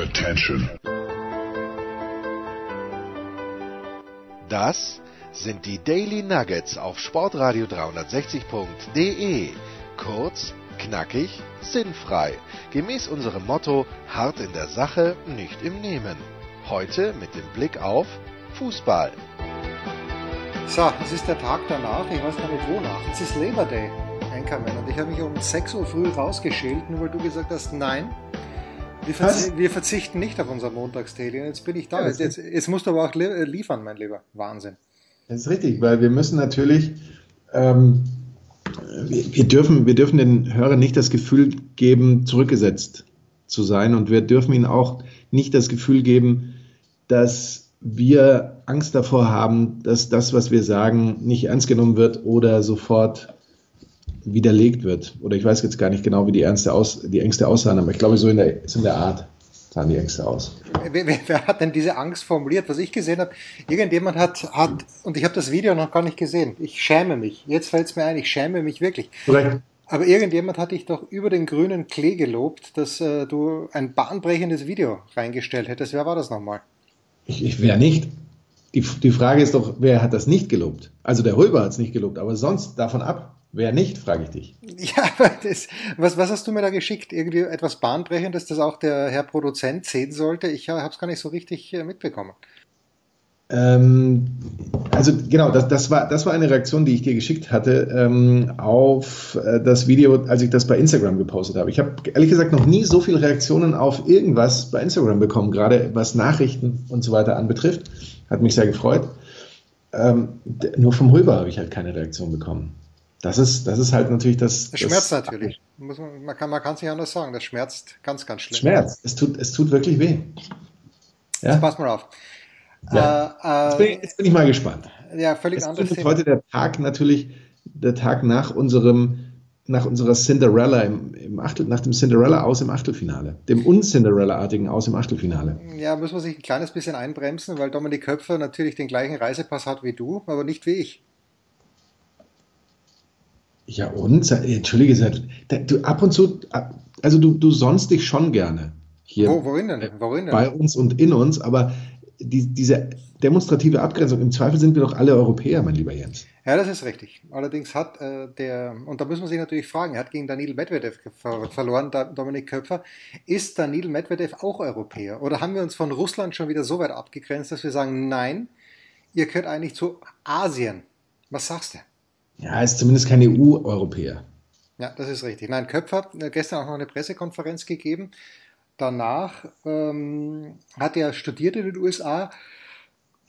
Attention. Das sind die Daily Nuggets auf Sportradio 360.de. Kurz, knackig, sinnfrei. Gemäß unserem Motto: hart in der Sache, nicht im Nehmen. Heute mit dem Blick auf Fußball. So, es ist der Tag danach, ich weiß gar nicht wonach. Es ist Labor Day, Einkommen. Und ich habe mich um 6 Uhr früh rausgeschält, nur weil du gesagt hast, nein, wir, verzi wir verzichten nicht auf unser Montagstele. Jetzt bin ich da. Ja, jetzt, jetzt, jetzt, musst du aber auch liefern, mein Lieber. Wahnsinn. Das ist richtig, weil wir müssen natürlich, ähm, wir, wir, dürfen, wir dürfen den Hörern nicht das Gefühl geben, zurückgesetzt zu sein. Und wir dürfen ihnen auch nicht das Gefühl geben, dass wir Angst davor haben, dass das, was wir sagen, nicht ernst genommen wird oder sofort widerlegt wird. Oder ich weiß jetzt gar nicht genau, wie die, Ernste aus, die Ängste aussahen, aber ich glaube, so in der, so in der Art sahen die Ängste aus. Wer, wer, hat denn diese Angst formuliert? Was ich gesehen habe, irgendjemand hat, hat und ich habe das Video noch gar nicht gesehen, ich schäme mich. Jetzt fällt es mir ein, ich schäme mich wirklich. Korrekt. Aber irgendjemand hat dich doch über den grünen Klee gelobt, dass äh, du ein bahnbrechendes Video reingestellt hättest. Wer war das nochmal? Ich, ich wer nicht. Die, die Frage ist doch, wer hat das nicht gelobt? Also der Hulber hat es nicht gelobt, aber sonst davon ab. Wer nicht, frage ich dich. Ja, das, was, was hast du mir da geschickt? Irgendwie etwas Bahnbrechendes, das auch der Herr Produzent sehen sollte? Ich habe es gar nicht so richtig äh, mitbekommen. Ähm, also genau, das, das, war, das war eine Reaktion, die ich dir geschickt hatte ähm, auf äh, das Video, als ich das bei Instagram gepostet habe. Ich habe ehrlich gesagt noch nie so viele Reaktionen auf irgendwas bei Instagram bekommen, gerade was Nachrichten und so weiter anbetrifft. Hat mich sehr gefreut. Ähm, nur vom Hulber habe ich halt keine Reaktion bekommen. Das ist, das ist halt natürlich das. Das schmerzt das, natürlich. Man, man, kann, man kann es nicht anders sagen. Das schmerzt ganz, ganz schlimm. Schmerzt. Es tut, es tut wirklich weh. Ja? Jetzt pass mal auf. Ja. Äh, jetzt, bin ich, jetzt, bin ich, mal gespannt. Ja, völlig anderes Thema. heute der Tag natürlich, der Tag nach unserem, nach unserer Cinderella im, im Achtel, nach dem Cinderella aus im Achtelfinale, dem Un-Cinderella-artigen aus im Achtelfinale. Ja, muss man sich ein kleines bisschen einbremsen, weil Dominik Köpfer natürlich den gleichen Reisepass hat wie du, aber nicht wie ich. Ja, und? Entschuldige, du ab und zu, also du, du sonst dich schon gerne hier. Wo, worin denn? Worin denn? Bei uns und in uns, aber die, diese demonstrative Abgrenzung, im Zweifel sind wir doch alle Europäer, mein lieber Jens. Ja, das ist richtig. Allerdings hat äh, der, und da müssen wir sich natürlich fragen, er hat gegen Daniel Medvedev ver verloren, Dominik Köpfer. Ist Daniel Medvedev auch Europäer? Oder haben wir uns von Russland schon wieder so weit abgegrenzt, dass wir sagen, nein, ihr gehört eigentlich zu Asien? Was sagst du? Ja, er ist zumindest kein EU-Europäer. Ja, das ist richtig. Nein, Köpf hat äh, gestern auch noch eine Pressekonferenz gegeben. Danach ähm, hat er studiert in den USA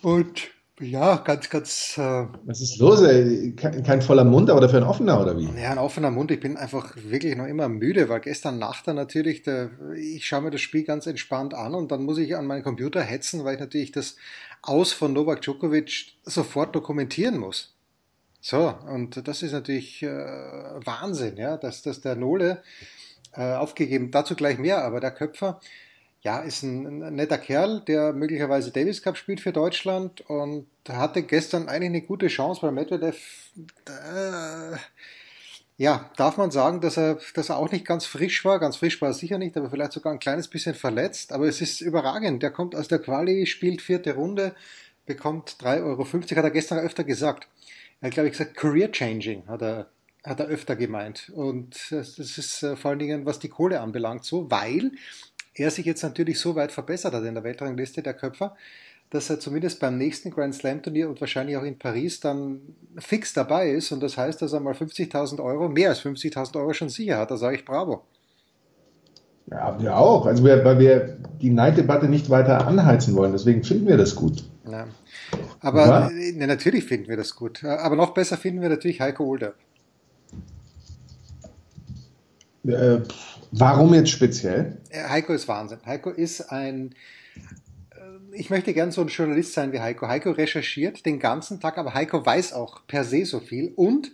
und ja, ganz, ganz. Äh, Was ist los? Ey? Kein, kein, voller Mund, aber dafür ein offener oder wie? Ja, ein offener Mund. Ich bin einfach wirklich noch immer müde, weil gestern Nacht dann natürlich, der, ich schaue mir das Spiel ganz entspannt an und dann muss ich an meinen Computer hetzen, weil ich natürlich das Aus von Novak Djokovic sofort dokumentieren muss. So, und das ist natürlich äh, Wahnsinn, ja, dass, dass der Nole äh, aufgegeben, dazu gleich mehr, aber der Köpfer, ja, ist ein, ein, netter Kerl, der möglicherweise Davis Cup spielt für Deutschland und hatte gestern eigentlich eine gute Chance bei Medvedev. Äh, ja, darf man sagen, dass er, dass er auch nicht ganz frisch war. Ganz frisch war er sicher nicht, aber vielleicht sogar ein kleines bisschen verletzt. Aber es ist überragend. Der kommt aus der Quali, spielt vierte Runde, bekommt 3,50 Euro, hat er gestern öfter gesagt. Er hat, glaube ich, gesagt, career changing, hat er, hat er öfter gemeint. Und das ist äh, vor allen Dingen, was die Kohle anbelangt, so, weil er sich jetzt natürlich so weit verbessert hat in der Weltrangliste der Köpfer, dass er zumindest beim nächsten Grand Slam Turnier und wahrscheinlich auch in Paris dann fix dabei ist. Und das heißt, dass er mal 50.000 Euro, mehr als 50.000 Euro schon sicher hat. Da sage ich bravo. Ja, wir auch. Also wir, weil wir die Neiddebatte nicht weiter anheizen wollen. Deswegen finden wir das gut. Ja. Aber ja? ne, natürlich finden wir das gut. Aber noch besser finden wir natürlich Heiko Older. Äh, warum jetzt speziell? Heiko ist Wahnsinn. Heiko ist ein, äh, ich möchte gern so ein Journalist sein wie Heiko. Heiko recherchiert den ganzen Tag, aber Heiko weiß auch per se so viel und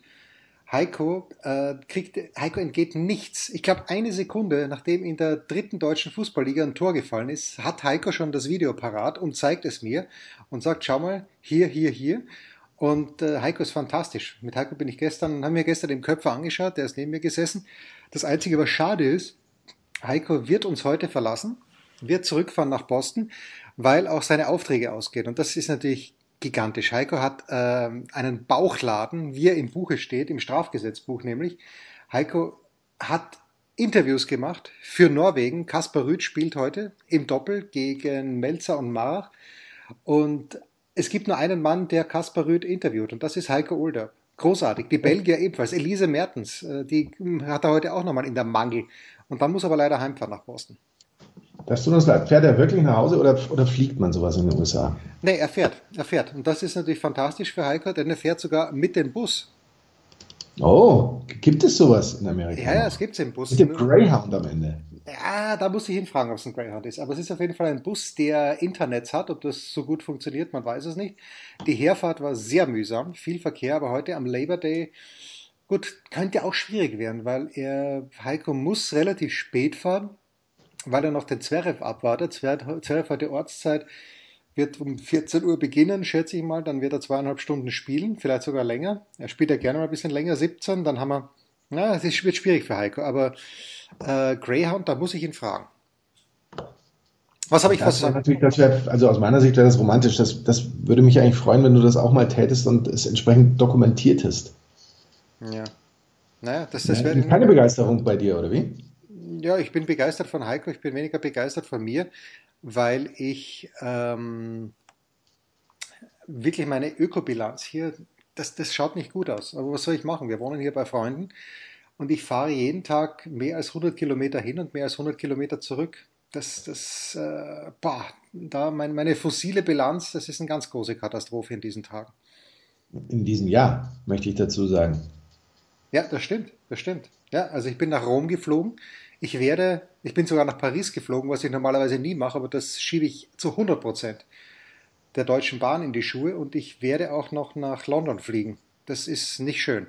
Heiko äh, kriegt, Heiko entgeht nichts. Ich glaube, eine Sekunde, nachdem in der dritten deutschen Fußballliga ein Tor gefallen ist, hat Heiko schon das Video parat und zeigt es mir und sagt, schau mal, hier, hier, hier. Und äh, Heiko ist fantastisch. Mit Heiko bin ich gestern, haben wir gestern den Köpfer angeschaut, der ist neben mir gesessen. Das Einzige, was schade ist, Heiko wird uns heute verlassen. wird zurückfahren nach Boston, weil auch seine Aufträge ausgehen. Und das ist natürlich gigantisch. Heiko hat äh, einen Bauchladen, wie er im Buche steht, im Strafgesetzbuch nämlich. Heiko hat Interviews gemacht für Norwegen. Kaspar Rüth spielt heute im Doppel gegen Melzer und Marach. Und es gibt nur einen Mann, der Kaspar Rüth interviewt, und das ist Heiko Older. Großartig. Die Belgier ebenfalls. Elise Mertens, äh, die hat er heute auch nochmal in der Mangel. Und dann muss er aber leider heimfahren nach Boston. Das tut uns leid. Fährt er wirklich nach Hause oder, oder fliegt man sowas in den USA? Nee, er fährt. Er fährt. Und das ist natürlich fantastisch für Heiko, denn er fährt sogar mit dem Bus. Oh, gibt es sowas in Amerika? Ja, ja, es gibt es im Bus. Mit dem Greyhound am Ende. Ja, da muss ich hinfragen, ob es ein Greyhound ist. Aber es ist auf jeden Fall ein Bus, der Internet hat. Ob das so gut funktioniert, man weiß es nicht. Die Herfahrt war sehr mühsam, viel Verkehr, aber heute am Labor Day, gut, könnte auch schwierig werden, weil er, Heiko muss relativ spät fahren, weil er noch den Zverev abwartet. Zverev hat die Ortszeit wird um 14 Uhr beginnen, schätze ich mal. Dann wird er zweieinhalb Stunden spielen, vielleicht sogar länger. Er spielt ja gerne mal ein bisschen länger, 17. Dann haben wir, na, es wird schwierig für Heiko. Aber äh, Greyhound, da muss ich ihn fragen. Was habe ich das was natürlich, das wär, Also aus meiner Sicht wäre das romantisch. Das, das würde mich eigentlich freuen, wenn du das auch mal tätest und es entsprechend dokumentiertest. Ja. Naja, das, das wäre. Keine Begeisterung bei dir, oder wie? Ja, ich bin begeistert von Heiko, ich bin weniger begeistert von mir weil ich ähm, wirklich meine Ökobilanz hier, das, das schaut nicht gut aus. Aber was soll ich machen? Wir wohnen hier bei Freunden und ich fahre jeden Tag mehr als 100 Kilometer hin und mehr als 100 Kilometer zurück. Das, das, äh, boah, da mein, meine fossile Bilanz, das ist eine ganz große Katastrophe in diesen Tagen. In diesem Jahr, möchte ich dazu sagen. Ja, das stimmt, das stimmt. Ja, also ich bin nach Rom geflogen. Ich werde, ich bin sogar nach Paris geflogen, was ich normalerweise nie mache, aber das schiebe ich zu 100 Prozent der Deutschen Bahn in die Schuhe und ich werde auch noch nach London fliegen. Das ist nicht schön.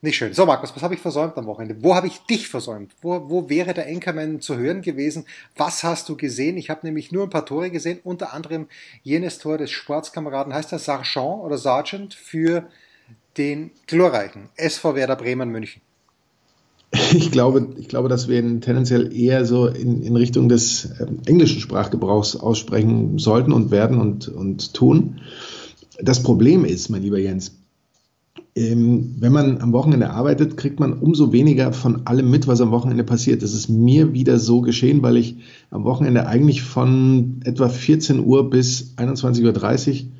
Nicht schön. So, Markus, was habe ich versäumt am Wochenende? Wo habe ich dich versäumt? Wo, wo wäre der Anchorman zu hören gewesen? Was hast du gesehen? Ich habe nämlich nur ein paar Tore gesehen, unter anderem jenes Tor des Sportskameraden, heißt er Sargent oder Sergeant für den glorreichen SV Werder Bremen München. Ich glaube, ich glaube, dass wir ihn tendenziell eher so in, in Richtung des ähm, englischen Sprachgebrauchs aussprechen sollten und werden und, und tun. Das Problem ist, mein lieber Jens, ähm, wenn man am Wochenende arbeitet, kriegt man umso weniger von allem mit, was am Wochenende passiert. Das ist mir wieder so geschehen, weil ich am Wochenende eigentlich von etwa 14 Uhr bis 21.30 Uhr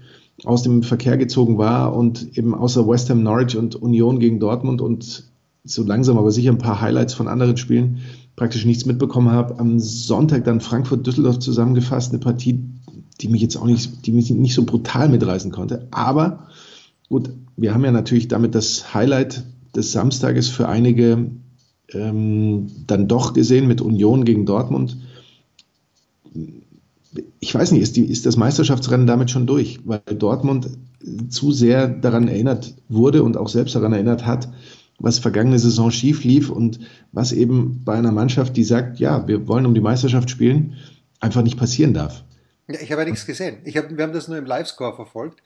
aus dem Verkehr gezogen war und eben außer West Ham Norwich und Union gegen Dortmund und so langsam aber sicher ein paar Highlights von anderen Spielen praktisch nichts mitbekommen habe. Am Sonntag dann Frankfurt-Düsseldorf zusammengefasst, eine Partie, die mich jetzt auch nicht, die mich nicht so brutal mitreißen konnte. Aber gut, wir haben ja natürlich damit das Highlight des Samstages für einige ähm, dann doch gesehen mit Union gegen Dortmund. Ich weiß nicht, ist, die, ist das Meisterschaftsrennen damit schon durch, weil Dortmund zu sehr daran erinnert wurde und auch selbst daran erinnert hat, was vergangene Saison schief lief und was eben bei einer Mannschaft, die sagt, ja, wir wollen um die Meisterschaft spielen, einfach nicht passieren darf. Ja, ich habe ja nichts gesehen. Ich hab, wir haben das nur im Live-Score verfolgt.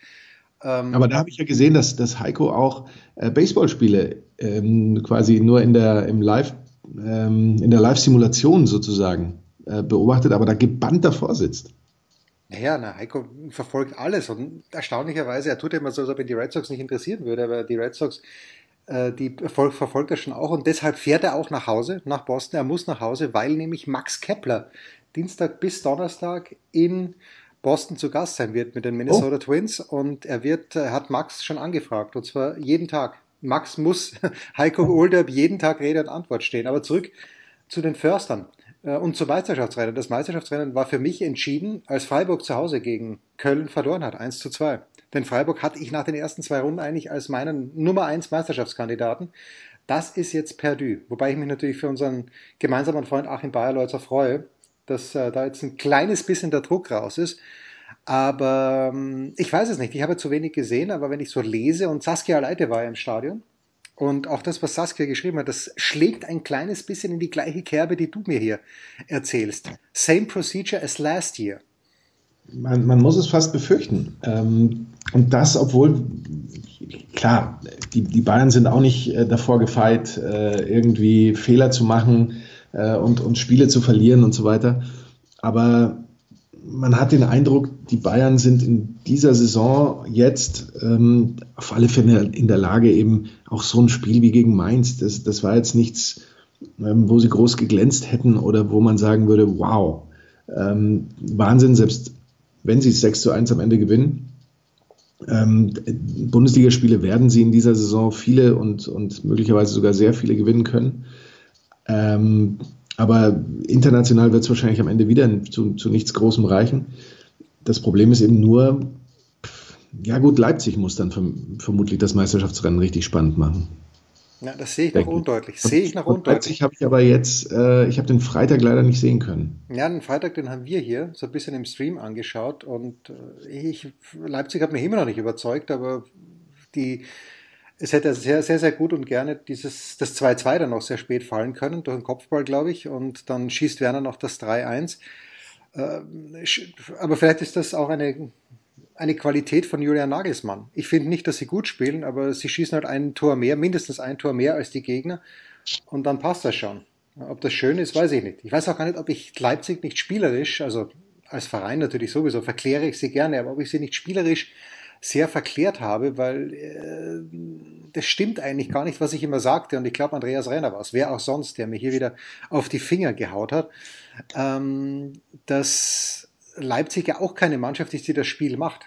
Ähm Aber da habe ich ja gesehen, dass, dass Heiko auch äh, Baseballspiele ähm, quasi nur in der, im Live, ähm, in der Live-Simulation sozusagen äh, beobachtet, aber da gebannt davor sitzt. Naja, na, Heiko verfolgt alles und erstaunlicherweise, er tut immer so, als ob ihn die Red Sox nicht interessieren würde, aber die Red Sox die verfolgt er schon auch und deshalb fährt er auch nach Hause, nach Boston. Er muss nach Hause, weil nämlich Max Kepler Dienstag bis Donnerstag in Boston zu Gast sein wird mit den Minnesota oh. Twins und er wird, er hat Max schon angefragt und zwar jeden Tag. Max muss Heiko Olderb jeden Tag Rede und Antwort stehen. Aber zurück zu den Förstern äh, und zum Meisterschaftsrennen. Das Meisterschaftsrennen war für mich entschieden, als Freiburg zu Hause gegen Köln verloren hat, 1 zu 2. Denn Freiburg hatte ich nach den ersten zwei Runden eigentlich als meinen Nummer 1 Meisterschaftskandidaten. Das ist jetzt perdu. Wobei ich mich natürlich für unseren gemeinsamen Freund Achim Bayerleutzer freue, dass äh, da jetzt ein kleines bisschen der Druck raus ist. Aber ähm, ich weiß es nicht. Ich habe zu wenig gesehen, aber wenn ich so lese und Saskia Leite war ja im Stadion und auch das, was Saskia geschrieben hat, das schlägt ein kleines bisschen in die gleiche Kerbe, die du mir hier erzählst. Same procedure as last year. Man, man muss es fast befürchten. Ähm, und das, obwohl, klar, die, die Bayern sind auch nicht äh, davor gefeit, äh, irgendwie Fehler zu machen äh, und, und Spiele zu verlieren und so weiter. aber man hat den Eindruck, die Bayern sind in dieser Saison jetzt ähm, auf alle Fälle in der Lage, eben auch so ein Spiel wie gegen Mainz, das, das war jetzt nichts, ähm, wo sie groß geglänzt hätten oder wo man sagen würde, wow, ähm, Wahnsinn, selbst wenn sie es 6 zu 1 am Ende gewinnen. Ähm, Bundesligaspiele werden sie in dieser Saison viele und, und möglicherweise sogar sehr viele gewinnen können. Ähm, aber international wird es wahrscheinlich am Ende wieder zu, zu nichts Großem reichen. Das Problem ist eben nur, ja gut, Leipzig muss dann vermutlich das Meisterschaftsrennen richtig spannend machen. Ja, das sehe ich noch undeutlich. Sehe ich noch undeutlich. Habe ich aber jetzt, äh, ich habe den Freitag leider nicht sehen können. Ja, den Freitag, den haben wir hier so ein bisschen im Stream angeschaut und äh, ich, Leipzig hat mich immer noch nicht überzeugt, aber die, es hätte sehr, sehr, sehr gut und gerne dieses, das 2-2 dann noch sehr spät fallen können, durch den Kopfball, glaube ich, und dann schießt Werner noch das 3-1. Äh, aber vielleicht ist das auch eine eine Qualität von Julian Nagelsmann. Ich finde nicht, dass sie gut spielen, aber sie schießen halt ein Tor mehr, mindestens ein Tor mehr als die Gegner und dann passt das schon. Ob das schön ist, weiß ich nicht. Ich weiß auch gar nicht, ob ich Leipzig nicht spielerisch, also als Verein natürlich sowieso, verkläre ich sie gerne, aber ob ich sie nicht spielerisch sehr verklärt habe, weil äh, das stimmt eigentlich gar nicht, was ich immer sagte. Und ich glaube, Andreas Renner war es, wer auch sonst, der mir hier wieder auf die Finger gehaut hat, ähm, dass Leipzig ja auch keine Mannschaft ist, die das Spiel macht.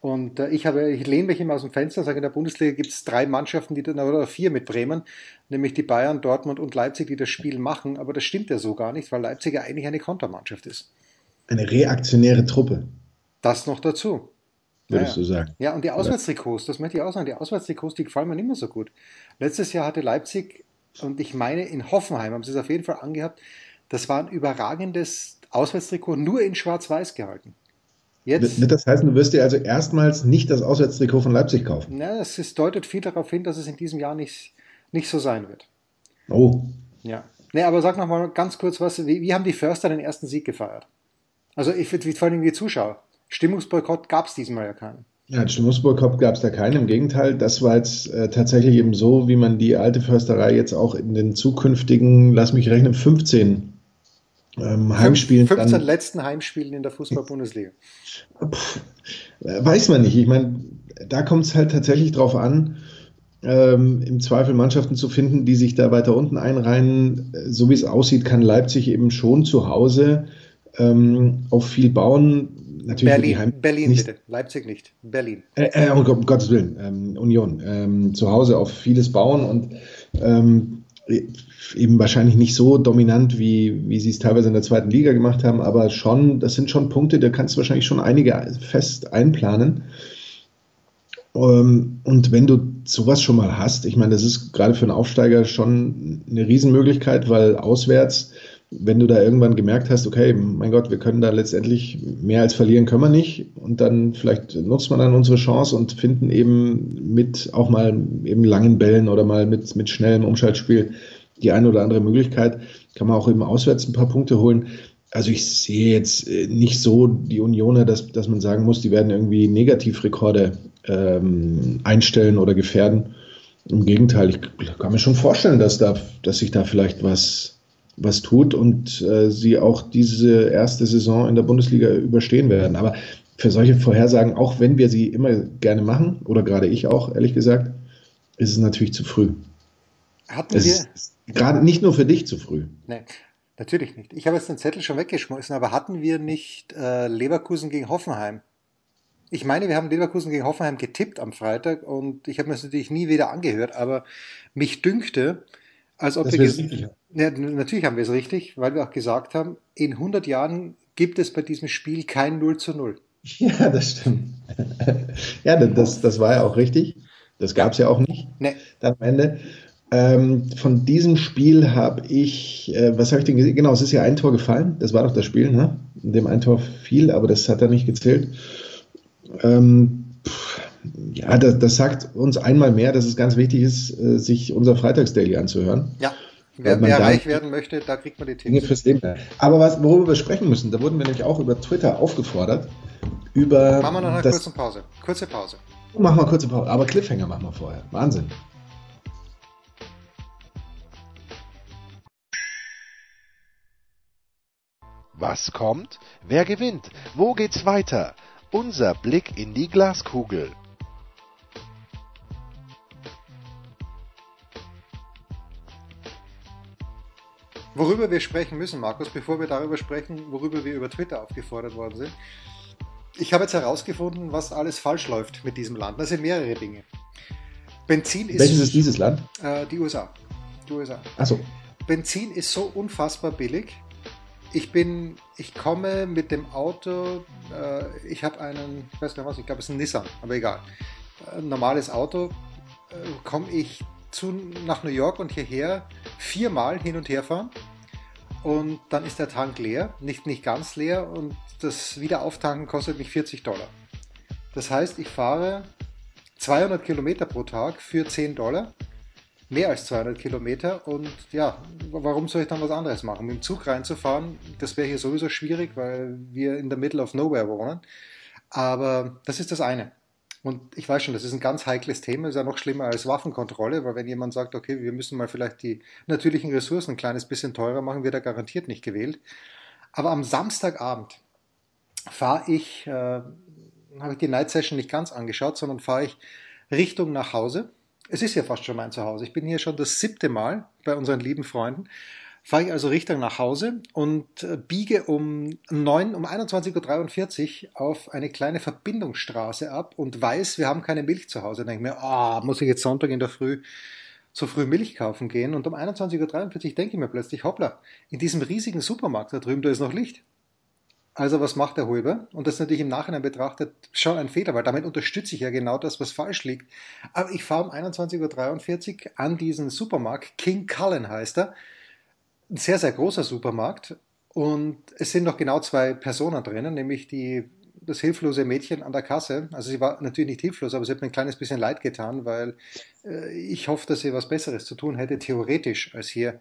Und äh, ich habe, ich lehne mich immer aus dem Fenster und sage, in der Bundesliga gibt es drei Mannschaften, die dann, oder vier mit Bremen, nämlich die Bayern, Dortmund und Leipzig, die das Spiel machen. Aber das stimmt ja so gar nicht, weil Leipzig ja eigentlich eine Kontermannschaft ist. Eine reaktionäre Truppe. Das noch dazu. Würdest ja, du sagen. Ja, und die Auswärtstrikots, das möchte ich auch sagen, die Auswärtstrikots, die gefallen mir nicht mehr so gut. Letztes Jahr hatte Leipzig, und ich meine in Hoffenheim haben sie es auf jeden Fall angehabt, das war ein überragendes Auswärtstrikot nur in Schwarz-Weiß gehalten. Jetzt, wird das heißen, du wirst dir also erstmals nicht das Auswärtstrikot von Leipzig kaufen? Na, es ist, deutet viel darauf hin, dass es in diesem Jahr nicht, nicht so sein wird. Oh. Ja. Nee, aber sag noch mal ganz kurz was. Wie, wie haben die Förster den ersten Sieg gefeiert? Also ich vor allem die Zuschauer. Stimmungsboykott gab es diesmal ja keinen. Ja, Stimmungsboykott gab es da keinen. Im Gegenteil, das war jetzt äh, tatsächlich eben so, wie man die alte Försterei jetzt auch in den zukünftigen, lass mich rechnen, 15 ähm, Heimspielen. 15 dann, letzten Heimspielen in der Fußball-Bundesliga. Weiß man nicht. Ich meine, da kommt es halt tatsächlich drauf an, ähm, im Zweifel Mannschaften zu finden, die sich da weiter unten einreihen. So wie es aussieht, kann Leipzig eben schon zu Hause ähm, auf viel bauen. Natürlich Berlin, Heim Berlin nicht, bitte. Leipzig nicht. Berlin. Äh, äh, um Gottes Willen, ähm, Union. Ähm, zu Hause auf vieles bauen und ähm, eben wahrscheinlich nicht so dominant, wie, wie sie es teilweise in der zweiten Liga gemacht haben, aber schon, das sind schon Punkte, da kannst du wahrscheinlich schon einige fest einplanen. Ähm, und wenn du sowas schon mal hast, ich meine, das ist gerade für einen Aufsteiger schon eine Riesenmöglichkeit, weil auswärts, wenn du da irgendwann gemerkt hast, okay, mein Gott, wir können da letztendlich mehr als verlieren können wir nicht und dann vielleicht nutzt man dann unsere Chance und finden eben mit auch mal eben langen Bällen oder mal mit, mit schnellem Umschaltspiel die eine oder andere Möglichkeit. Kann man auch eben auswärts ein paar Punkte holen. Also ich sehe jetzt äh, nicht so die Unioner, dass, dass man sagen muss, die werden irgendwie Negativrekorde ähm, einstellen oder gefährden. Im Gegenteil, ich kann mir schon vorstellen, dass, da, dass sich da vielleicht was, was tut und äh, sie auch diese erste Saison in der Bundesliga überstehen werden. Aber für solche Vorhersagen, auch wenn wir sie immer gerne machen, oder gerade ich auch, ehrlich gesagt, ist es natürlich zu früh. Hatten es wir. Gerade nicht nur für dich zu früh. Nee, natürlich nicht. Ich habe jetzt den Zettel schon weggeschmissen, aber hatten wir nicht äh, Leverkusen gegen Hoffenheim? Ich meine, wir haben Leverkusen gegen Hoffenheim getippt am Freitag und ich habe mir das natürlich nie wieder angehört, aber mich dünkte, als ob das wir. Ja, natürlich haben wir es richtig, weil wir auch gesagt haben, in 100 Jahren gibt es bei diesem Spiel kein 0 zu 0. Ja, das stimmt. ja, das, das war ja auch richtig. Das gab es ja auch nicht. Nee. Dann am Ende. Ähm, von diesem Spiel habe ich, äh, was habe ich denn gesehen? Genau, es ist ja ein Tor gefallen. Das war doch das Spiel, ne? in dem ein Tor fiel, aber das hat er nicht gezählt. Ähm, pff, ja, das, das, sagt uns einmal mehr, dass es ganz wichtig ist, äh, sich unser Freitagsdaily anzuhören. Ja. Wer, wer reich werden möchte, da kriegt man die Tipps. Fürs Leben. Aber was, worüber wir sprechen müssen, da wurden wir nämlich auch über Twitter aufgefordert. Über machen wir noch eine kurze Pause. Kurze Pause. Machen wir kurze Pause. Aber Cliffhanger machen wir vorher. Wahnsinn. Was kommt? Wer gewinnt? Wo geht's weiter? Unser Blick in die Glaskugel. Worüber wir sprechen müssen, Markus, bevor wir darüber sprechen, worüber wir über Twitter aufgefordert worden sind. Ich habe jetzt herausgefunden, was alles falsch läuft mit diesem Land. Das sind mehrere Dinge. Benzin ist. Welches ist dieses Land? Äh, die USA. Die USA. Achso. Benzin ist so unfassbar billig. Ich bin, ich komme mit dem Auto, äh, ich habe einen, ich weiß nicht was, ich glaube es ist ein Nissan, aber egal. Ein normales Auto, äh, komme ich zu, nach New York und hierher viermal hin und her fahren und dann ist der Tank leer, nicht, nicht ganz leer und das Wiederauftanken kostet mich 40 Dollar. Das heißt, ich fahre 200 Kilometer pro Tag für 10 Dollar mehr als 200 Kilometer und ja, warum soll ich dann was anderes machen? Mit dem Zug reinzufahren, das wäre hier sowieso schwierig, weil wir in der Middle of Nowhere wohnen. Aber das ist das eine. Und ich weiß schon, das ist ein ganz heikles Thema, ist ja noch schlimmer als Waffenkontrolle, weil wenn jemand sagt, okay, wir müssen mal vielleicht die natürlichen Ressourcen ein kleines bisschen teurer machen, wird er garantiert nicht gewählt. Aber am Samstagabend fahre ich, äh, habe ich die Night Session nicht ganz angeschaut, sondern fahre ich Richtung nach Hause es ist ja fast schon mein Zuhause. Ich bin hier schon das siebte Mal bei unseren lieben Freunden. Fahre ich also Richtung nach Hause und äh, biege um 9, um 21.43 Uhr auf eine kleine Verbindungsstraße ab und weiß, wir haben keine Milch zu Hause. Denke mir, ah, oh, muss ich jetzt Sonntag in der Früh so früh Milch kaufen gehen? Und um 21.43 Uhr denke ich mir plötzlich, hoppla, in diesem riesigen Supermarkt da drüben, da ist noch Licht. Also was macht der Huber? Und das ist natürlich im Nachhinein betrachtet schon ein Fehler, weil damit unterstütze ich ja genau das, was falsch liegt. Aber ich fahre um 21.43 Uhr an diesen Supermarkt, King Cullen heißt er, ein sehr, sehr großer Supermarkt und es sind noch genau zwei Personen drinnen, nämlich die, das hilflose Mädchen an der Kasse. Also sie war natürlich nicht hilflos, aber sie hat mir ein kleines bisschen leid getan, weil äh, ich hoffe, dass sie was Besseres zu tun hätte, theoretisch, als hier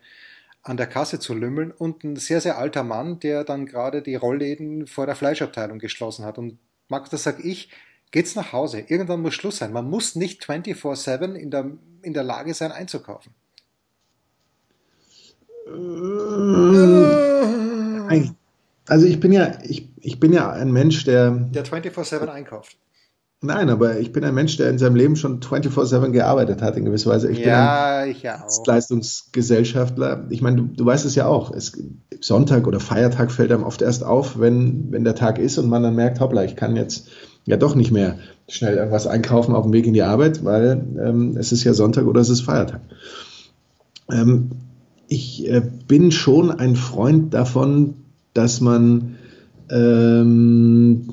an der Kasse zu lümmeln und ein sehr, sehr alter Mann, der dann gerade die Rollläden vor der Fleischabteilung geschlossen hat. Und Max, das sag ich, geht's nach Hause. Irgendwann muss Schluss sein. Man muss nicht 24-7 in der, in der Lage sein, einzukaufen. Also ich bin ja, ich, ich bin ja ein Mensch, der. Der 24-7 einkauft. Nein, aber ich bin ein Mensch, der in seinem Leben schon 24-7 gearbeitet hat, in gewisser Weise. Ich ja, bin ich ja auch. Leistungsgesellschaftler. Ich meine, du, du, weißt es ja auch. Es, Sonntag oder Feiertag fällt einem oft erst auf, wenn, wenn der Tag ist und man dann merkt, hoppla, ich kann jetzt ja doch nicht mehr schnell irgendwas einkaufen auf dem Weg in die Arbeit, weil ähm, es ist ja Sonntag oder es ist Feiertag. Ähm, ich äh, bin schon ein Freund davon, dass man, ähm,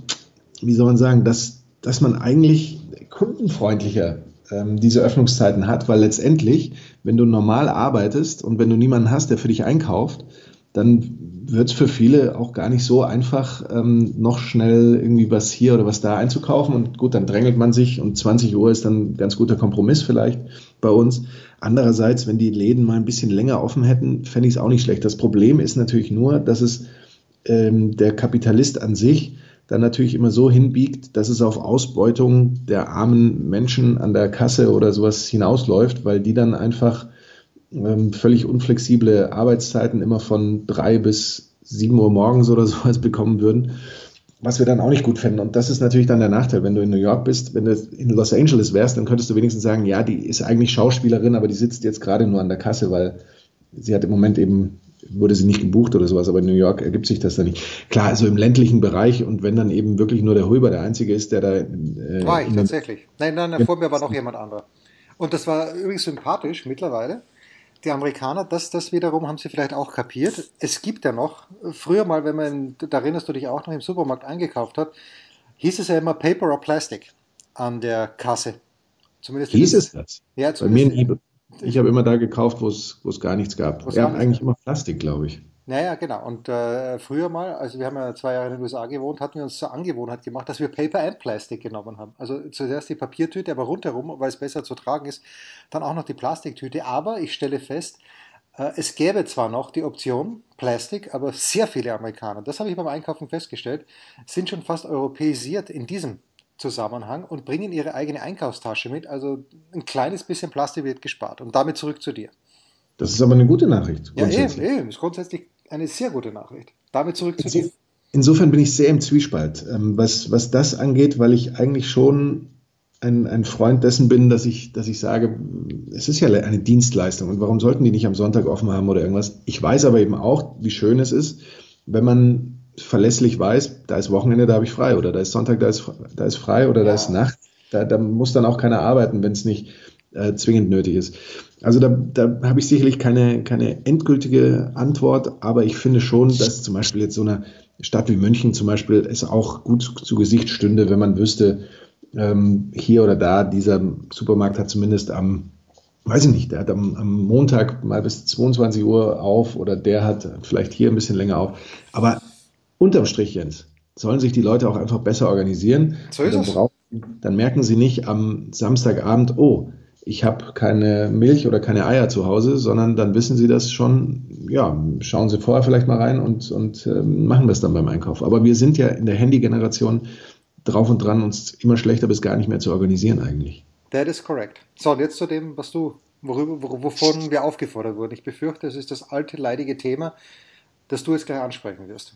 wie soll man sagen, dass dass man eigentlich kundenfreundlicher ähm, diese Öffnungszeiten hat, weil letztendlich, wenn du normal arbeitest und wenn du niemanden hast, der für dich einkauft, dann wird es für viele auch gar nicht so einfach, ähm, noch schnell irgendwie was hier oder was da einzukaufen. Und gut, dann drängelt man sich und 20 Uhr ist dann ein ganz guter Kompromiss vielleicht bei uns. Andererseits, wenn die Läden mal ein bisschen länger offen hätten, fände ich es auch nicht schlecht. Das Problem ist natürlich nur, dass es ähm, der Kapitalist an sich dann natürlich immer so hinbiegt, dass es auf Ausbeutung der armen Menschen an der Kasse oder sowas hinausläuft, weil die dann einfach ähm, völlig unflexible Arbeitszeiten immer von drei bis sieben Uhr morgens oder sowas bekommen würden, was wir dann auch nicht gut finden. Und das ist natürlich dann der Nachteil, wenn du in New York bist, wenn du in Los Angeles wärst, dann könntest du wenigstens sagen, ja, die ist eigentlich Schauspielerin, aber die sitzt jetzt gerade nur an der Kasse, weil sie hat im Moment eben wurde sie nicht gebucht oder sowas, aber in New York ergibt sich das dann nicht. Klar, also im ländlichen Bereich und wenn dann eben wirklich nur der Hulber der Einzige ist, der da. Äh, war ich tatsächlich. Nein, nein, nein, vor mir war noch jemand anderer. Und das war übrigens sympathisch mittlerweile. Die Amerikaner, das, das wiederum haben sie vielleicht auch kapiert. Es gibt ja noch, früher mal, wenn man, da erinnerst du dich auch noch im Supermarkt eingekauft hat, hieß es ja immer Paper or Plastic an der Kasse. Zumindest hieß es das? Ja. Bei mir ich habe immer da gekauft, wo es, gar nichts gab. Wir haben eigentlich immer Plastik, glaube ich. Naja, genau. Und äh, früher mal, also wir haben ja zwei Jahre in den USA gewohnt, hatten wir uns zur Angewohnheit gemacht, dass wir Paper and Plastic genommen haben. Also zuerst die Papiertüte, aber rundherum, weil es besser zu tragen ist, dann auch noch die Plastiktüte. Aber ich stelle fest, äh, es gäbe zwar noch die Option Plastik, aber sehr viele Amerikaner, das habe ich beim Einkaufen festgestellt, sind schon fast europäisiert in diesem Zusammenhang und bringen ihre eigene Einkaufstasche mit. Also ein kleines bisschen Plastik wird gespart. Und damit zurück zu dir. Das ist aber eine gute Nachricht. Ja, eben, eben. Ist grundsätzlich eine sehr gute Nachricht. Damit zurück zu dir. Insofern bin ich sehr im Zwiespalt, ähm, was, was das angeht, weil ich eigentlich schon ein, ein Freund dessen bin, dass ich, dass ich sage, es ist ja eine Dienstleistung und warum sollten die nicht am Sonntag offen haben oder irgendwas? Ich weiß aber eben auch, wie schön es ist, wenn man verlässlich weiß, da ist Wochenende, da habe ich frei oder da ist Sonntag, da ist, da ist frei oder ja. da ist Nacht. Da, da muss dann auch keiner arbeiten, wenn es nicht äh, zwingend nötig ist. Also da, da habe ich sicherlich keine, keine endgültige Antwort, aber ich finde schon, dass zum Beispiel jetzt so eine Stadt wie München zum Beispiel es auch gut zu Gesicht stünde, wenn man wüsste, ähm, hier oder da, dieser Supermarkt hat zumindest am, weiß ich nicht, der hat am, am Montag mal bis 22 Uhr auf oder der hat vielleicht hier ein bisschen länger auf. Aber unterm Strich, Jens, sollen sich die Leute auch einfach besser organisieren. So dann, brauchen, dann merken sie nicht am Samstagabend, oh, ich habe keine Milch oder keine Eier zu Hause, sondern dann wissen sie das schon, ja, schauen sie vorher vielleicht mal rein und, und äh, machen das dann beim Einkauf. Aber wir sind ja in der Handy-Generation drauf und dran, uns immer schlechter bis gar nicht mehr zu organisieren eigentlich. That is correct. So, und jetzt zu dem, was du, worüber, wovon wir aufgefordert wurden. Ich befürchte, es ist das alte, leidige Thema, das du jetzt gleich ansprechen wirst.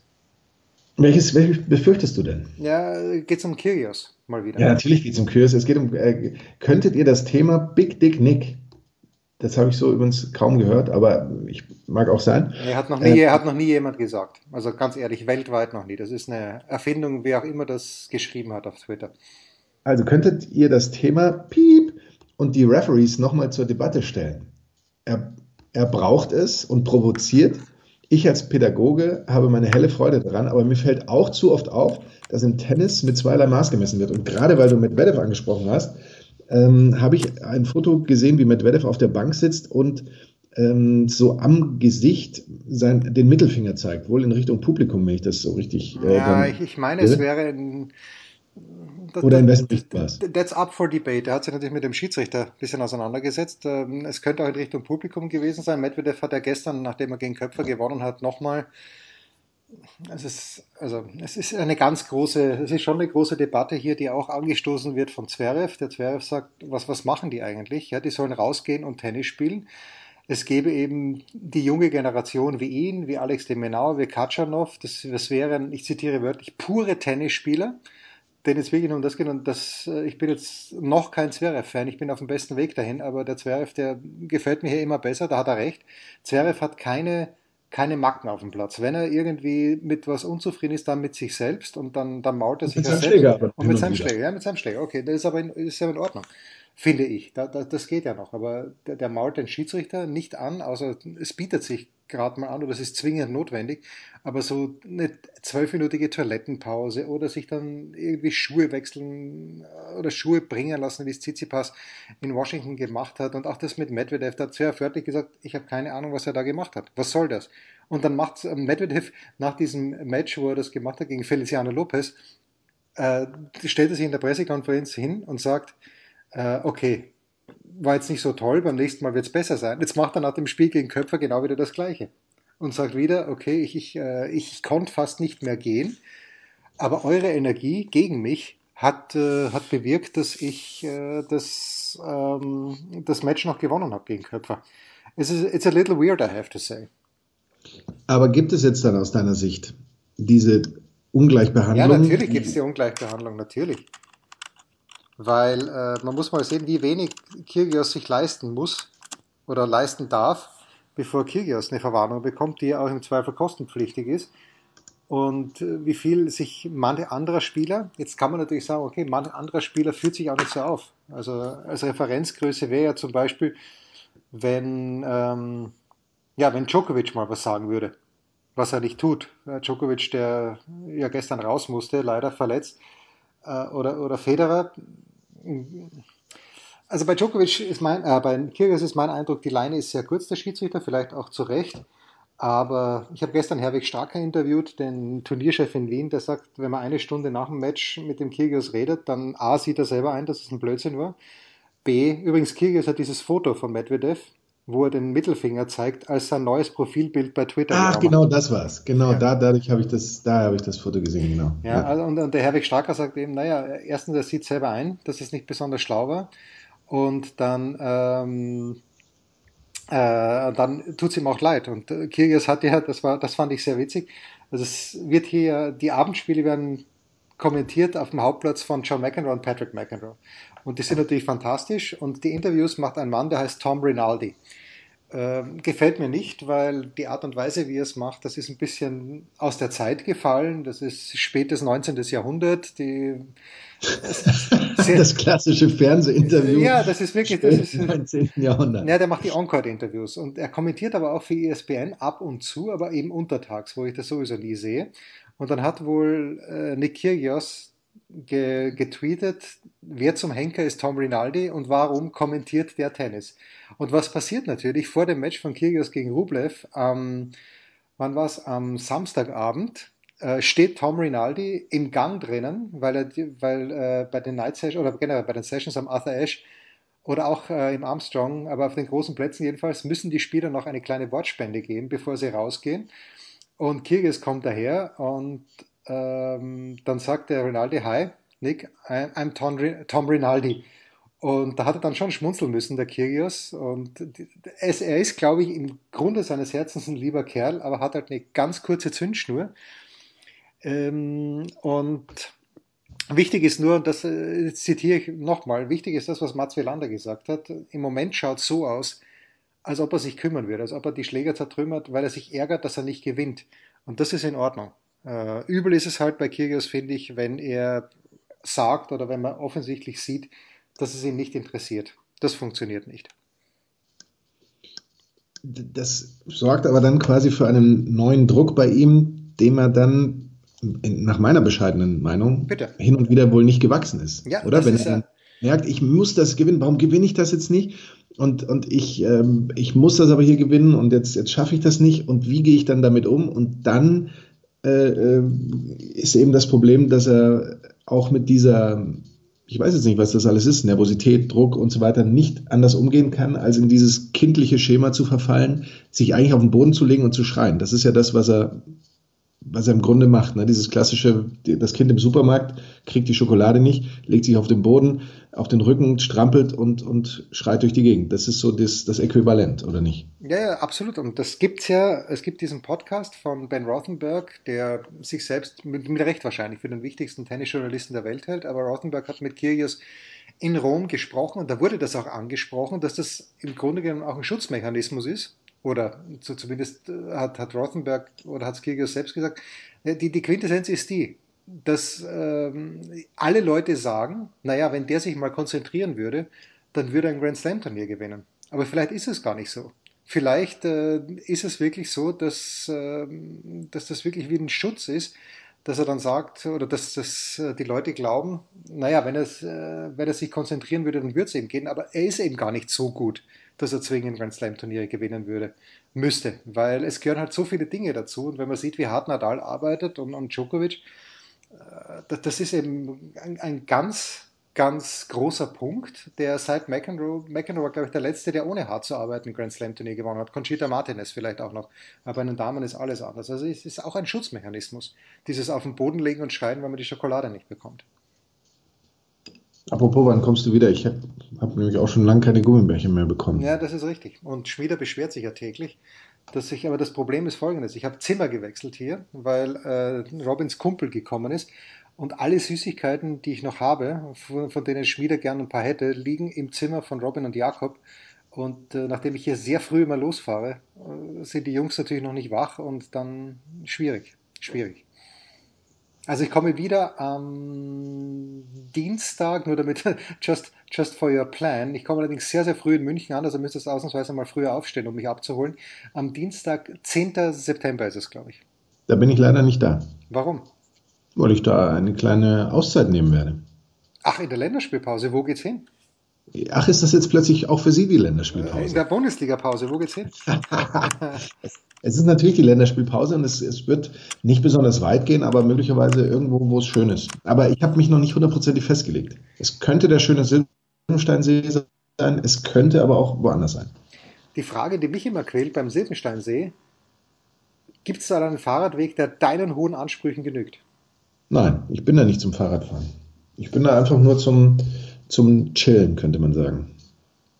Welches, welches befürchtest du denn? Ja, geht es um Kyrios mal wieder. Ja, natürlich geht es um Kyrios. Es geht um, äh, könntet ihr das Thema Big Dick Nick, das habe ich so übrigens kaum gehört, aber ich mag auch sein. Er hat noch nie, äh, hat noch nie jemand gesagt. Also ganz ehrlich, weltweit noch nie. Das ist eine Erfindung, wer auch immer das geschrieben hat auf Twitter. Also könntet ihr das Thema Piep und die Referees nochmal zur Debatte stellen. Er, er braucht es und provoziert ich als Pädagoge habe meine helle Freude daran, aber mir fällt auch zu oft auf, dass im Tennis mit zweierlei Maß gemessen wird. Und gerade weil du Medvedev angesprochen hast, ähm, habe ich ein Foto gesehen, wie Medvedev auf der Bank sitzt und ähm, so am Gesicht sein, den Mittelfinger zeigt, wohl in Richtung Publikum, wenn ich das so richtig. Äh, ja, ich, ich meine, es wäre ein oder in wessen Richtung war That's up for debate. Er hat sich natürlich mit dem Schiedsrichter ein bisschen auseinandergesetzt. Ähm, es könnte auch in Richtung Publikum gewesen sein. Medvedev hat ja gestern, nachdem er gegen Köpfer gewonnen hat, nochmal es ist, also, es ist eine ganz große, es ist schon eine große Debatte hier, die auch angestoßen wird von Zverev. Der Zverev sagt, was, was machen die eigentlich? Ja, die sollen rausgehen und Tennis spielen. Es gäbe eben die junge Generation wie ihn, wie Alex de Menau, wie Katschanov. Das, das wären, ich zitiere wörtlich, pure Tennisspieler denn es wirklich um das geht und das, äh, ich bin jetzt noch kein Zverev-Fan, ich bin auf dem besten Weg dahin, aber der Zverev, der gefällt mir hier immer besser, da hat er recht. Zverev hat keine, keine Macken auf dem Platz. Wenn er irgendwie mit was unzufrieden ist, dann mit sich selbst und dann, dann mault er sich mit seinem Schläger, aber und mit seinem Schläger, ja, mit seinem Schläger. Okay, das ist aber in, ist ja in Ordnung finde ich. Da, da, das geht ja noch. Aber der, der mault den Schiedsrichter nicht an, außer es bietet sich gerade mal an oder es ist zwingend notwendig. Aber so eine zwölfminütige Toilettenpause oder sich dann irgendwie Schuhe wechseln oder Schuhe bringen lassen, wie es Tsitsipas in Washington gemacht hat. Und auch das mit Medvedev, da hat sehr förmlich gesagt, ich habe keine Ahnung, was er da gemacht hat. Was soll das? Und dann macht Medvedev nach diesem Match, wo er das gemacht hat gegen Feliciano Lopez, äh, stellt er sich in der Pressekonferenz hin und sagt, äh, okay, war jetzt nicht so toll, beim nächsten Mal wird es besser sein. Jetzt macht er nach dem Spiel gegen Köpfer genau wieder das Gleiche und sagt wieder, okay, ich, ich, äh, ich konnte fast nicht mehr gehen, aber eure Energie gegen mich hat, äh, hat bewirkt, dass ich äh, das, ähm, das Match noch gewonnen habe gegen Köpfer. It's a, it's a little weird, I have to say. Aber gibt es jetzt dann aus deiner Sicht diese Ungleichbehandlung? Ja, natürlich gibt es die Ungleichbehandlung, natürlich. Weil äh, man muss mal sehen, wie wenig Kirgios sich leisten muss oder leisten darf, bevor Kirgios eine Verwarnung bekommt, die auch im Zweifel kostenpflichtig ist. Und äh, wie viel sich manche anderer Spieler, jetzt kann man natürlich sagen, okay, manche anderer Spieler führt sich auch nicht so auf. Also als Referenzgröße wäre ja zum Beispiel, wenn, ähm, ja, wenn Djokovic mal was sagen würde, was er nicht tut. Djokovic, der ja gestern raus musste, leider verletzt, äh, oder, oder Federer. Also bei Djokovic ist mein, äh, bei Kyrgios ist mein Eindruck, die Leine ist sehr kurz, der Schiedsrichter, vielleicht auch zu Recht. Aber ich habe gestern Herwig Starker interviewt, den Turnierchef in Wien, der sagt, wenn man eine Stunde nach dem Match mit dem Kyrgios redet, dann A, sieht er selber ein, dass es ein Blödsinn war. B, übrigens Kyrgios hat dieses Foto von Medvedev, wo er den Mittelfinger zeigt, als sein neues Profilbild bei Twitter. Ach, genau, das war's. Genau, ja. da, dadurch habe ich das, da habe ich das Foto gesehen, genau. Ja, ja. Also, und, und, der Herwig Starker sagt eben, naja, erstens, er sieht selber ein, dass es nicht besonders schlau war. Und dann, ähm, Äh, dann tut es ihm auch leid. Und äh, Kyrgios hat ja, das war, das fand ich sehr witzig. Also es wird hier, die Abendspiele werden kommentiert auf dem Hauptplatz von John McEnroe und Patrick McEnroe. Und die sind natürlich fantastisch. Und die Interviews macht ein Mann, der heißt Tom Rinaldi. Ähm, gefällt mir nicht, weil die Art und Weise, wie er es macht, das ist ein bisschen aus der Zeit gefallen. Das ist spätes 19. Jahrhundert. Die, sehr, das klassische Fernsehinterview. Ja, das ist wirklich das ist, 19. Jahrhundert. Ja, der macht die Encore-Interviews und er kommentiert aber auch für ESPN ab und zu, aber eben untertags, wo ich das sowieso nie sehe. Und dann hat wohl äh, Nick Kyrgios ge getweetet, wer zum Henker ist Tom Rinaldi und warum kommentiert der Tennis? Und was passiert natürlich vor dem Match von Kyrgios gegen Rublev, ähm, wann war am Samstagabend, äh, steht Tom Rinaldi im Gang drinnen, weil er weil äh, bei den Night Sessions oder generell bei den Sessions am Arthur Ashe oder auch äh, im Armstrong, aber auf den großen Plätzen jedenfalls, müssen die Spieler noch eine kleine Wortspende geben, bevor sie rausgehen. Und Kyrgios kommt daher und ähm, dann sagt der Rinaldi, hi, Nick, I'm Tom, Tom Rinaldi. Und da hat er dann schon schmunzeln müssen, der Kyrgios. Und es, er ist, glaube ich, im Grunde seines Herzens ein lieber Kerl, aber hat halt eine ganz kurze Zündschnur. Ähm, und wichtig ist nur, und das äh, zitiere ich nochmal, wichtig ist das, was Mats Welander gesagt hat. Im Moment schaut es so aus, als ob er sich kümmern würde, als ob er die Schläger zertrümmert, weil er sich ärgert, dass er nicht gewinnt. Und das ist in Ordnung. Äh, übel ist es halt bei Kyrgios, finde ich, wenn er sagt oder wenn man offensichtlich sieht, dass es ihn nicht interessiert. Das funktioniert nicht. Das sorgt aber dann quasi für einen neuen Druck bei ihm, dem er dann nach meiner bescheidenen Meinung Bitte. hin und wieder wohl nicht gewachsen ist. Ja, oder? Wenn er ja merkt, ich muss das gewinnen, warum gewinne ich das jetzt nicht? Und, und ich, ähm, ich muss das aber hier gewinnen und jetzt, jetzt schaffe ich das nicht und wie gehe ich dann damit um? Und dann äh, äh, ist eben das Problem, dass er auch mit dieser, ich weiß jetzt nicht, was das alles ist, Nervosität, Druck und so weiter, nicht anders umgehen kann, als in dieses kindliche Schema zu verfallen, sich eigentlich auf den Boden zu legen und zu schreien. Das ist ja das, was er was er im Grunde macht. Ne? Dieses klassische, das Kind im Supermarkt kriegt die Schokolade nicht, legt sich auf den Boden, auf den Rücken, strampelt und, und schreit durch die Gegend. Das ist so das, das Äquivalent, oder nicht? Ja, ja, absolut. Und das gibt's ja, es gibt diesen Podcast von Ben Rothenberg, der sich selbst mit, mit Recht wahrscheinlich für den wichtigsten Tennisjournalisten der Welt hält. Aber Rothenberg hat mit Kyrgios in Rom gesprochen und da wurde das auch angesprochen, dass das im Grunde genommen auch ein Schutzmechanismus ist oder zumindest äh, hat, hat Rothenberg oder hat Skirgios selbst gesagt, die, die Quintessenz ist die, dass ähm, alle Leute sagen, naja, wenn der sich mal konzentrieren würde, dann würde er ein Grand Slam Turnier gewinnen. Aber vielleicht ist es gar nicht so. Vielleicht äh, ist es wirklich so, dass, äh, dass das wirklich wie ein Schutz ist, dass er dann sagt, oder dass, dass äh, die Leute glauben, naja, wenn, es, äh, wenn er sich konzentrieren würde, dann würde es ihm gehen, aber er ist eben gar nicht so gut dass er zwingend Grand Slam Turniere gewinnen würde, müsste, weil es gehören halt so viele Dinge dazu und wenn man sieht, wie hart Nadal arbeitet und, und Djokovic, äh, das ist eben ein, ein ganz ganz großer Punkt, der seit McEnroe, McEnroe war, glaube ich, der Letzte, der ohne hart zu arbeiten Grand Slam Turnier gewonnen hat. Conchita Martinez vielleicht auch noch. Aber bei den Damen ist alles anders. Also es ist auch ein Schutzmechanismus. Dieses auf den Boden legen und schreien, weil man die Schokolade nicht bekommt. Apropos, wann kommst du wieder? Ich habe hab nämlich auch schon lange keine Gummibärchen mehr bekommen. Ja, das ist richtig. Und Schmieder beschwert sich ja täglich. Dass ich, aber das Problem ist folgendes: Ich habe Zimmer gewechselt hier, weil äh, Robins Kumpel gekommen ist. Und alle Süßigkeiten, die ich noch habe, von, von denen Schmieder gerne ein paar hätte, liegen im Zimmer von Robin und Jakob. Und äh, nachdem ich hier sehr früh immer losfahre, äh, sind die Jungs natürlich noch nicht wach und dann schwierig. Schwierig. Also ich komme wieder am Dienstag, nur damit, just, just for your plan. Ich komme allerdings sehr, sehr früh in München an, also müsste es ausnahmsweise mal früher aufstehen, um mich abzuholen. Am Dienstag, 10. September ist es, glaube ich. Da bin ich leider nicht da. Warum? Weil ich da eine kleine Auszeit nehmen werde. Ach, in der Länderspielpause, wo geht's hin? Ach, ist das jetzt plötzlich auch für Sie die Länderspielpause? In der Bundesliga-Pause, wo geht's hin? es ist natürlich die Länderspielpause und es, es, wird nicht besonders weit gehen, aber möglicherweise irgendwo, wo es schön ist. Aber ich habe mich noch nicht hundertprozentig festgelegt. Es könnte der schöne Silbensteinsee sein, es könnte aber auch woanders sein. Die Frage, die mich immer quält beim Silbensteinsee, gibt es da einen Fahrradweg, der deinen hohen Ansprüchen genügt? Nein, ich bin da nicht zum Fahrradfahren. Ich bin da einfach nur zum, zum Chillen, könnte man sagen.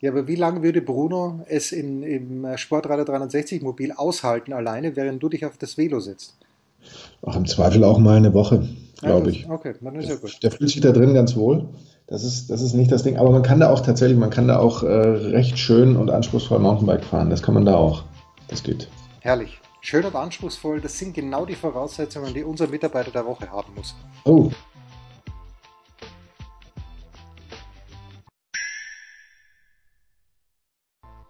Ja, aber wie lange würde Bruno es in, im Sportradio 360 Mobil aushalten alleine, während du dich auf das Velo setzt? Auch im Zweifel auch mal eine Woche, glaube ich. Okay, dann ist ja gut. Der fühlt sich da drin ganz wohl. Das ist, das ist nicht das Ding. Aber man kann da auch tatsächlich, man kann da auch äh, recht schön und anspruchsvoll Mountainbike fahren. Das kann man da auch. Das geht. Herrlich. Schön und anspruchsvoll. Das sind genau die Voraussetzungen, die unser Mitarbeiter der Woche haben muss. Oh.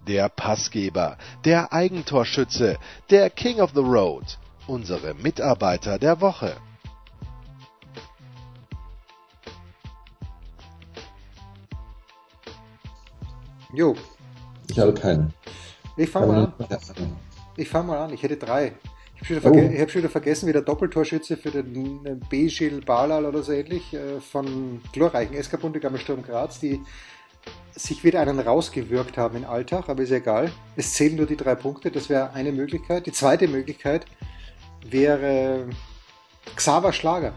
Der Passgeber, der Eigentorschütze, der King of the Road, unsere Mitarbeiter der Woche. Jo, Ich habe keinen. ich fange mal an. Ich fange mal an. Ich hätte drei. Ich habe schon, Oh. hab schon wieder vergessen, wie der Doppeltorschütze für den Beschil Balal oder so ähnlich äh, von glorreichen SK Bundegammer Sturm Graz, die sich wieder einen rausgewürgt haben in Alltag, aber ist egal. Es zählen nur die drei Punkte, das wäre eine Möglichkeit. Die zweite Möglichkeit wäre Xaver Schlager.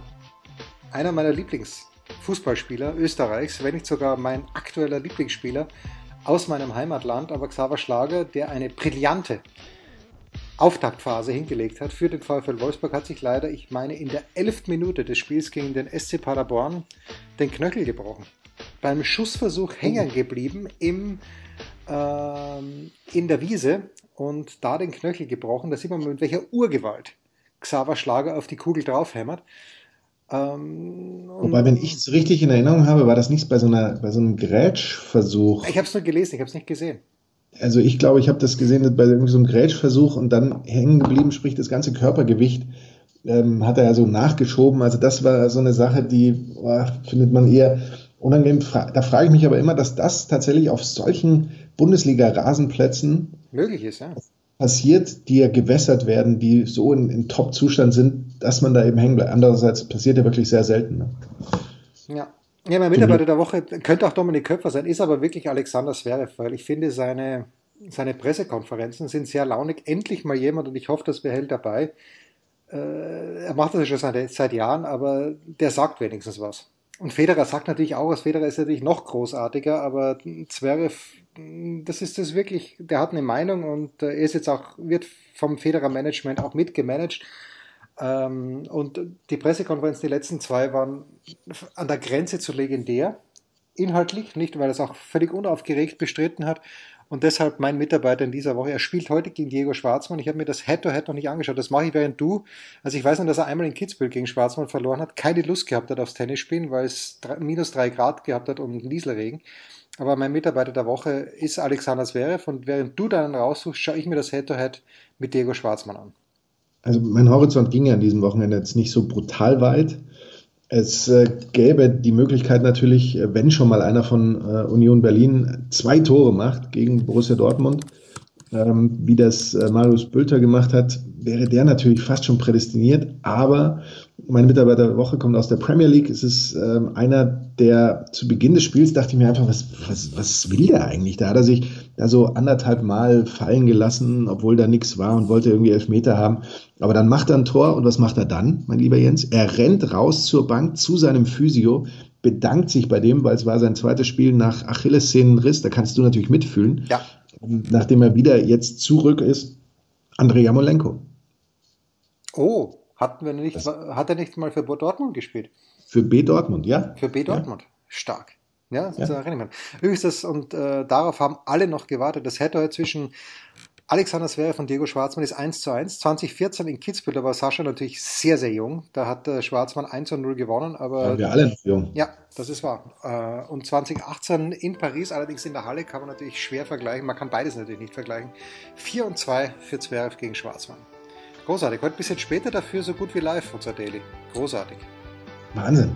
Einer meiner Lieblingsfußballspieler Österreichs, wenn nicht sogar mein aktueller Lieblingsspieler aus meinem Heimatland, aber Xaver Schlager, der eine brillante Auftaktphase hingelegt hat für den VfL Wolfsburg, hat sich leider, ich meine, in der 11. Minute des Spiels gegen den SC Paderborn den Knöchel gebrochen. Beim Schussversuch hängen geblieben im, ähm, in der Wiese und da den Knöchel gebrochen. Da sieht man, mit welcher Urgewalt Xaver Schlager auf die Kugel draufhämmert. Ähm, Wobei, wenn ich es richtig in Erinnerung habe, war das nicht bei so, einer, bei so einem Grätschversuch. ich habe es nur gelesen, ich habe es nicht gesehen. Also ich glaube, ich habe das gesehen bei irgendwie so einem Grätschversuch und dann hängen geblieben, sprich das ganze Körpergewicht ähm, hat er ja so nachgeschoben. Also das war so eine Sache, die boah, findet man eher unangenehm. Da frage ich mich aber immer, dass das tatsächlich auf solchen Bundesliga-Rasenplätzen Möglich ist, ja. passiert, die ja gewässert werden, die so in, in Top-Zustand sind, dass man da eben hängen bleibt. Andererseits passiert ja wirklich sehr selten. Ne? Ja. Ja, mein Mitarbeiter der Woche könnte auch Dominik Köpfer sein, ist aber wirklich Alexander Zverev, weil ich finde, seine, seine Pressekonferenzen sind sehr launig. Endlich mal jemand und ich hoffe, das behält dabei. Äh, er macht das ja schon seit, seit Jahren, aber der sagt wenigstens was. Und Federer sagt natürlich auch was. Federer ist natürlich noch großartiger, aber Zverev, das ist das wirklich, der hat eine Meinung und äh, er ist jetzt auch, wird vom Federer Management auch mitgemanagt. Ähm, und die Pressekonferenzen, die letzten zwei, waren an der Grenze zu legendär. Inhaltlich, nicht weil er es auch völlig unaufgeregt bestritten hat. Und deshalb mein Mitarbeiter in dieser Woche. Er spielt heute gegen Diego Schwarzmann. Ich habe mir das Head-to-Head noch nicht angeschaut. Das mache ich während du. Also ich weiß nur, dass er einmal in Kitzbühel gegen Schwarzmann verloren hat. Keine Lust gehabt hat aufs Tennis spielen, weil es minus drei Grad gehabt hat und Nieselregen. Aber mein Mitarbeiter der Woche ist Alexander Zverev. Und während du deinen raussuchst, schaue ich mir das Head-to-Head mit Diego Schwarzmann an. Also mein Horizont ging ja an diesem Wochenende jetzt nicht so brutal weit. Es äh, gäbe die Möglichkeit natürlich, äh, wenn schon mal einer von äh, Union Berlin zwei Tore macht gegen Borussia Dortmund, ähm, wie das äh, Marius Bülter gemacht hat, wäre der natürlich fast schon prädestiniert. Aber meine Mitarbeiter der Woche kommt aus der Premier League. Es ist ähm, einer, der zu Beginn des Spiels dachte ich mir einfach, was, was, was will der eigentlich? Da hat er sich da so anderthalb Mal fallen gelassen, obwohl da nichts war und wollte irgendwie Elfmeter haben. Aber dann macht er ein Tor und was macht er dann, mein lieber Jens? Er rennt raus zur Bank zu seinem Physio, bedankt sich bei dem, weil es war sein zweites Spiel nach Achillessehnenriss. Da kannst du natürlich mitfühlen. Ja. Nachdem er wieder jetzt zurück ist, Andrei Jamolenko. Oh, hatten wir nicht, hat er nicht mal für Dortmund gespielt? Für B Dortmund, ja. Für B Dortmund. Ja. Stark. Ja, das ja. erinnert mich. Übrigens, das, und äh, darauf haben alle noch gewartet. Das hätte zwischen Alexander Zverev und Diego Schwarzmann ist 1 zu 1. 2014 in Kitzbühel, da war Sascha natürlich sehr, sehr jung. Da hat äh, Schwarzmann 1 zu 0 gewonnen. Aber ja, wir alle noch jung. Ja, das ist wahr. Äh, und 2018 in Paris, allerdings in der Halle, kann man natürlich schwer vergleichen. Man kann beides natürlich nicht vergleichen. 4 und 2 für Zverev gegen Schwarzmann. Großartig. Heute ein bisschen später dafür so gut wie live, unser Daily. Großartig. Wahnsinn.